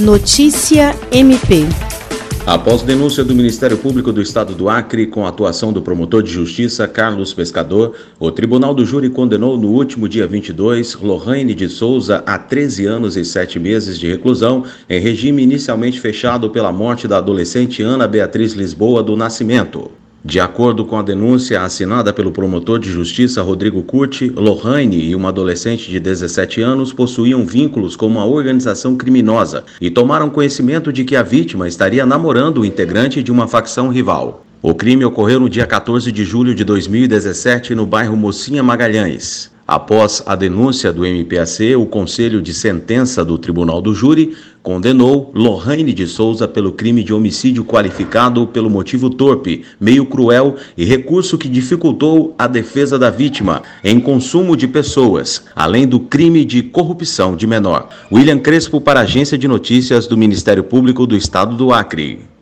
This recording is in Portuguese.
Notícia MP. Após denúncia do Ministério Público do Estado do Acre, com a atuação do promotor de justiça Carlos Pescador, o Tribunal do Júri condenou no último dia 22 Lohane de Souza a 13 anos e 7 meses de reclusão, em regime inicialmente fechado pela morte da adolescente Ana Beatriz Lisboa do Nascimento. De acordo com a denúncia assinada pelo promotor de justiça Rodrigo Curti, Lohane e uma adolescente de 17 anos possuíam vínculos com uma organização criminosa e tomaram conhecimento de que a vítima estaria namorando o integrante de uma facção rival. O crime ocorreu no dia 14 de julho de 2017 no bairro Mocinha Magalhães. Após a denúncia do MPAC, o Conselho de Sentença do Tribunal do Júri condenou Lohane de Souza pelo crime de homicídio qualificado pelo motivo torpe, meio cruel e recurso que dificultou a defesa da vítima em consumo de pessoas, além do crime de corrupção de menor. William Crespo para a Agência de Notícias do Ministério Público do Estado do Acre.